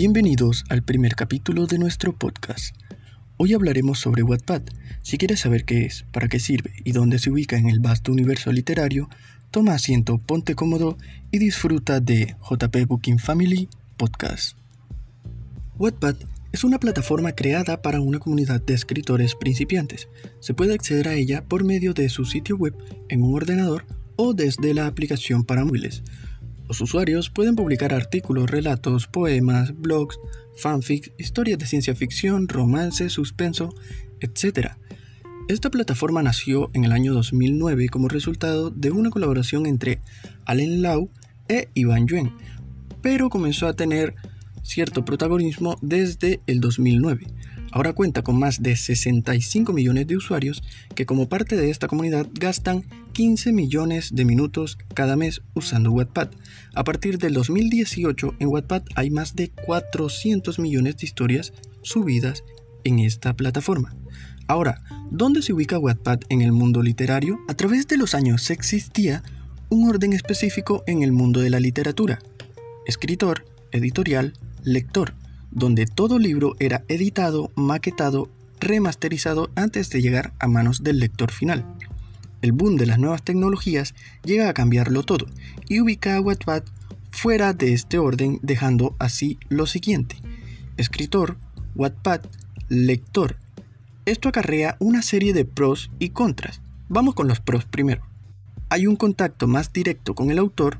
Bienvenidos al primer capítulo de nuestro podcast. Hoy hablaremos sobre Wattpad. Si quieres saber qué es, para qué sirve y dónde se ubica en el vasto universo literario, toma asiento, ponte cómodo y disfruta de JP Booking Family Podcast. Wattpad es una plataforma creada para una comunidad de escritores principiantes. Se puede acceder a ella por medio de su sitio web en un ordenador o desde la aplicación para móviles. Los usuarios pueden publicar artículos, relatos, poemas, blogs, fanfics, historias de ciencia ficción, romance, suspenso, etc. Esta plataforma nació en el año 2009 como resultado de una colaboración entre Allen Lau e Ivan Yuen, pero comenzó a tener cierto protagonismo desde el 2009. Ahora cuenta con más de 65 millones de usuarios que como parte de esta comunidad gastan 15 millones de minutos cada mes usando Wattpad. A partir del 2018 en Wattpad hay más de 400 millones de historias subidas en esta plataforma. Ahora, ¿dónde se ubica Wattpad en el mundo literario? A través de los años existía un orden específico en el mundo de la literatura. Escritor, editorial, lector donde todo libro era editado, maquetado, remasterizado antes de llegar a manos del lector final. El boom de las nuevas tecnologías llega a cambiarlo todo y ubica a Wattpad fuera de este orden dejando así lo siguiente. Escritor, Wattpad, lector. Esto acarrea una serie de pros y contras. Vamos con los pros primero. Hay un contacto más directo con el autor,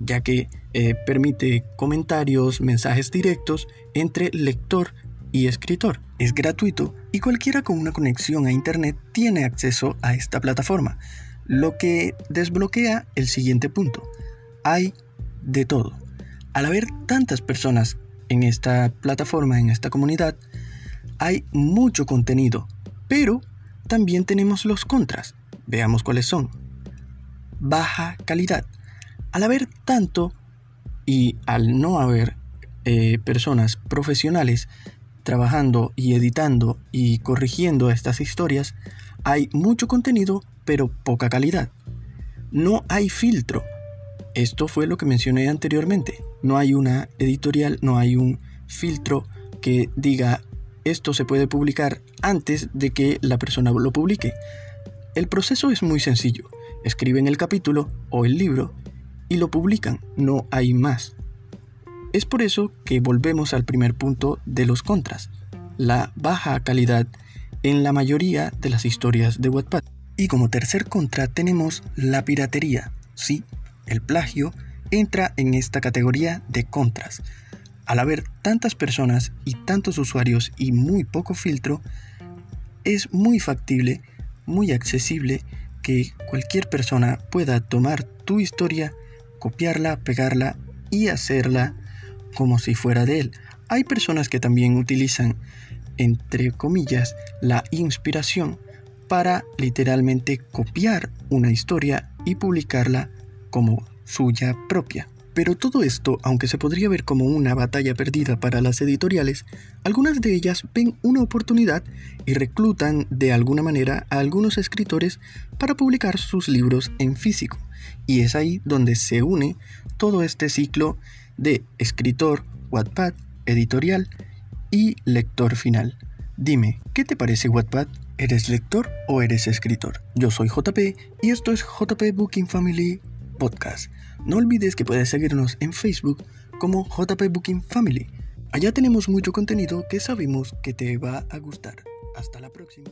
ya que eh, permite comentarios, mensajes directos entre lector y escritor. Es gratuito y cualquiera con una conexión a Internet tiene acceso a esta plataforma, lo que desbloquea el siguiente punto. Hay de todo. Al haber tantas personas en esta plataforma, en esta comunidad, hay mucho contenido, pero también tenemos los contras. Veamos cuáles son. Baja calidad. Al haber tanto, y al no haber eh, personas profesionales trabajando y editando y corrigiendo estas historias, hay mucho contenido pero poca calidad. No hay filtro. Esto fue lo que mencioné anteriormente. No hay una editorial, no hay un filtro que diga esto se puede publicar antes de que la persona lo publique. El proceso es muy sencillo. Escriben el capítulo o el libro y lo publican, no hay más. Es por eso que volvemos al primer punto de los contras, la baja calidad en la mayoría de las historias de Wattpad. Y como tercer contra tenemos la piratería. Sí, el plagio entra en esta categoría de contras. Al haber tantas personas y tantos usuarios y muy poco filtro, es muy factible, muy accesible que cualquier persona pueda tomar tu historia copiarla, pegarla y hacerla como si fuera de él. Hay personas que también utilizan, entre comillas, la inspiración para literalmente copiar una historia y publicarla como suya propia. Pero todo esto, aunque se podría ver como una batalla perdida para las editoriales, algunas de ellas ven una oportunidad y reclutan de alguna manera a algunos escritores para publicar sus libros en físico. Y es ahí donde se une todo este ciclo de escritor, Wattpad, editorial y lector final. Dime, ¿qué te parece Wattpad? ¿Eres lector o eres escritor? Yo soy JP y esto es JP Booking Family Podcast. No olvides que puedes seguirnos en Facebook como JP Booking Family. Allá tenemos mucho contenido que sabemos que te va a gustar. Hasta la próxima.